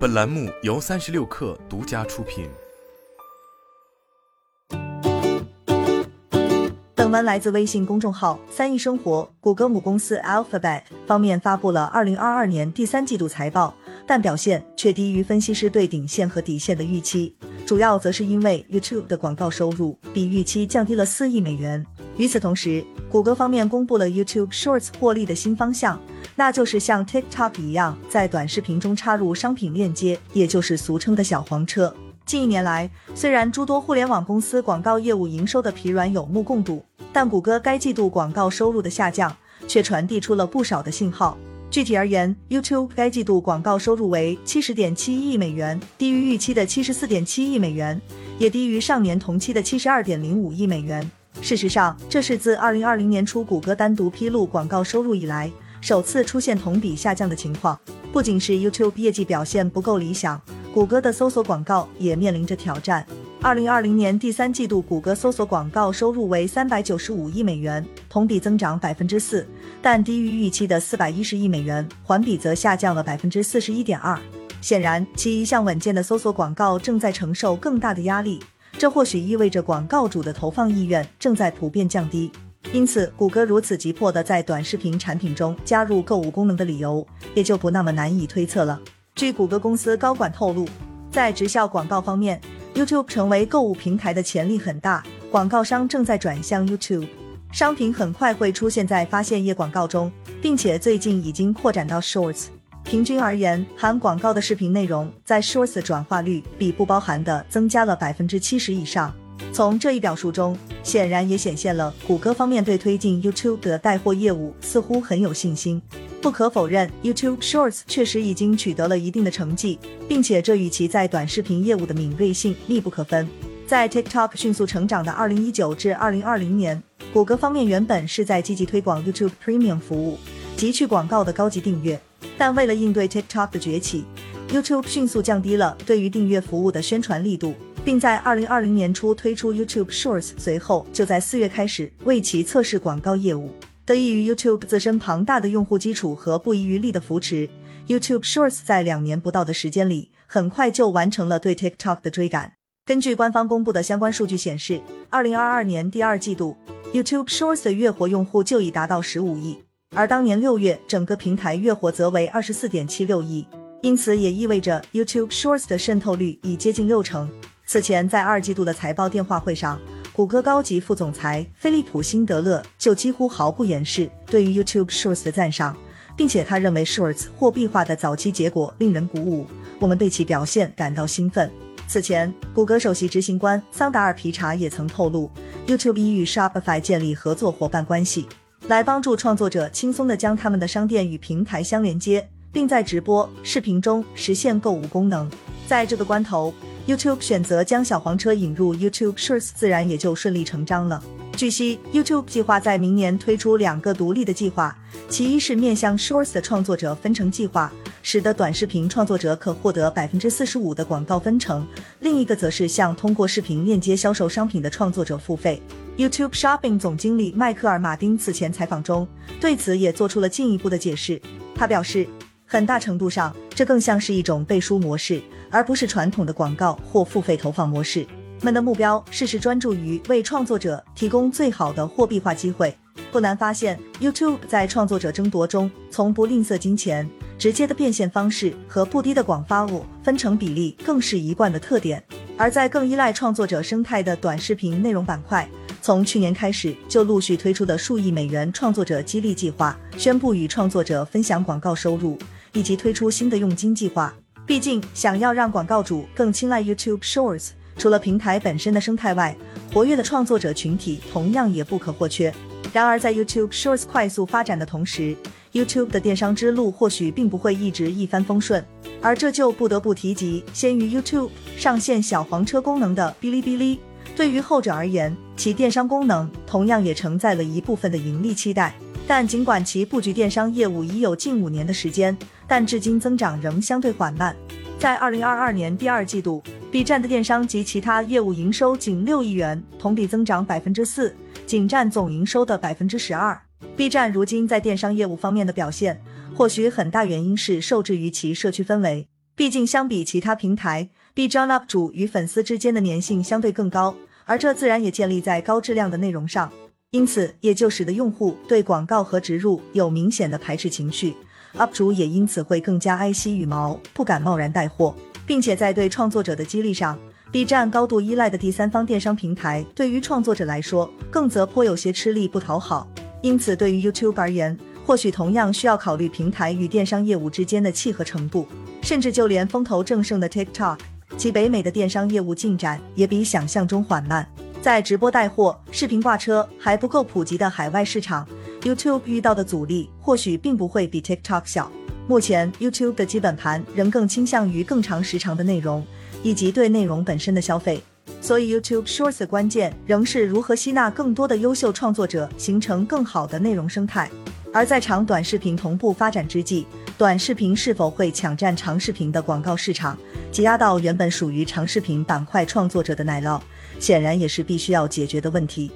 本栏目由三十六氪独家出品。本文来自微信公众号“三亿生活”。谷歌母公司 Alphabet 方面发布了二零二二年第三季度财报，但表现却低于分析师对顶线和底线的预期，主要则是因为 YouTube 的广告收入比预期降低了四亿美元。与此同时，谷歌方面公布了 YouTube Shorts 获利的新方向。那就是像 TikTok 一样，在短视频中插入商品链接，也就是俗称的小黄车。近一年来，虽然诸多互联网公司广告业务营收的疲软有目共睹，但谷歌该季度广告收入的下降却传递出了不少的信号。具体而言，YouTube 该季度广告收入为七十点七亿美元，低于预期的七十四点七亿美元，也低于上年同期的七十二点零五亿美元。事实上，这是自二零二零年初谷歌单独披露广告收入以来。首次出现同比下降的情况，不仅是 YouTube 业绩表现不够理想，谷歌的搜索广告也面临着挑战。二零二零年第三季度，谷歌搜索广告收入为三百九十五亿美元，同比增长百分之四，但低于预期的四百一十亿美元，环比则下降了百分之四十一点二。显然，其一向稳健的搜索广告正在承受更大的压力，这或许意味着广告主的投放意愿正在普遍降低。因此，谷歌如此急迫地在短视频产品中加入购物功能的理由，也就不那么难以推测了。据谷歌公司高管透露，在直销广告方面，YouTube 成为购物平台的潜力很大，广告商正在转向 YouTube，商品很快会出现在发现页广告中，并且最近已经扩展到 Shorts。平均而言，含广告的视频内容在 Shorts 的转化率比不包含的增加了百分之七十以上。从这一表述中，显然也显现了谷歌方面对推进 YouTube 的带货业务似乎很有信心。不可否认，YouTube Shorts 确实已经取得了一定的成绩，并且这与其在短视频业务的敏锐性密不可分。在 TikTok 迅速成长的2019至2020年，谷歌方面原本是在积极推广 YouTube Premium 服务及去广告的高级订阅，但为了应对 TikTok 的崛起，YouTube 迅速降低了对于订阅服务的宣传力度。并在二零二零年初推出 YouTube Shorts，随后就在四月开始为其测试广告业务。得益于 YouTube 自身庞大的用户基础和不遗余力的扶持，YouTube Shorts 在两年不到的时间里，很快就完成了对 TikTok 的追赶。根据官方公布的相关数据显示，二零二二年第二季度 YouTube Shorts 的月活用户就已达到十五亿，而当年六月整个平台月活则为二十四点七六亿，因此也意味着 YouTube Shorts 的渗透率已接近六成。此前，在二季度的财报电话会上，谷歌高级副总裁菲利普·辛德勒就几乎毫不掩饰对于 YouTube Shorts 的赞赏，并且他认为 Shorts 货币化的早期结果令人鼓舞，我们对其表现感到兴奋。此前，谷歌首席执行官桑达尔·皮查也曾透露，YouTube 已与 Shopify 建立合作伙伴关系，来帮助创作者轻松地将他们的商店与平台相连接，并在直播视频中实现购物功能。在这个关头，YouTube 选择将小黄车引入 YouTube Shorts，自然也就顺理成章了。据悉，YouTube 计划在明年推出两个独立的计划，其一是面向 Shorts 的创作者分成计划，使得短视频创作者可获得百分之四十五的广告分成；另一个则是向通过视频链接销售商品的创作者付费。YouTube Shopping 总经理迈克尔·马丁此前采访中对此也做出了进一步的解释，他表示。很大程度上，这更像是一种背书模式，而不是传统的广告或付费投放模式。们的目标是是专注于为创作者提供最好的货币化机会。不难发现，YouTube 在创作者争夺中从不吝啬金钱，直接的变现方式和不低的广发物分成比例更是一贯的特点。而在更依赖创作者生态的短视频内容板块。从去年开始就陆续推出的数亿美元创作者激励计划，宣布与创作者分享广告收入，以及推出新的佣金计划。毕竟，想要让广告主更青睐 YouTube Shorts，除了平台本身的生态外，活跃的创作者群体同样也不可或缺。然而，在 YouTube Shorts 快速发展的同时，YouTube 的电商之路或许并不会一直一帆风顺，而这就不得不提及先于 YouTube 上线小黄车功能的哔哩哔哩。对于后者而言，其电商功能同样也承载了一部分的盈利期待。但尽管其布局电商业务已有近五年的时间，但至今增长仍相对缓慢。在二零二二年第二季度，B 站的电商及其他业务营收仅六亿元，同比增长百分之四，仅占总营收的百分之十二。B 站如今在电商业务方面的表现，或许很大原因是受制于其社区氛围。毕竟相比其他平台，B 站 UP 主与粉丝之间的粘性相对更高，而这自然也建立在高质量的内容上，因此也就使得用户对广告和植入有明显的排斥情绪，UP 主也因此会更加爱惜羽毛，不敢贸然带货，并且在对创作者的激励上。B 站高度依赖的第三方电商平台，对于创作者来说，更则颇有些吃力不讨好。因此，对于 YouTube 而言，或许同样需要考虑平台与电商业务之间的契合程度。甚至就连风头正盛的 TikTok，其北美的电商业务进展也比想象中缓慢。在直播带货、视频挂车还不够普及的海外市场，YouTube 遇到的阻力或许并不会比 TikTok 小。目前，YouTube 的基本盘仍更倾向于更长时长的内容。以及对内容本身的消费，所以 YouTube Shorts 的关键仍是如何吸纳更多的优秀创作者，形成更好的内容生态。而在长短视频同步发展之际，短视频是否会抢占长视频的广告市场，挤压到原本属于长视频板块创作者的奶酪，显然也是必须要解决的问题。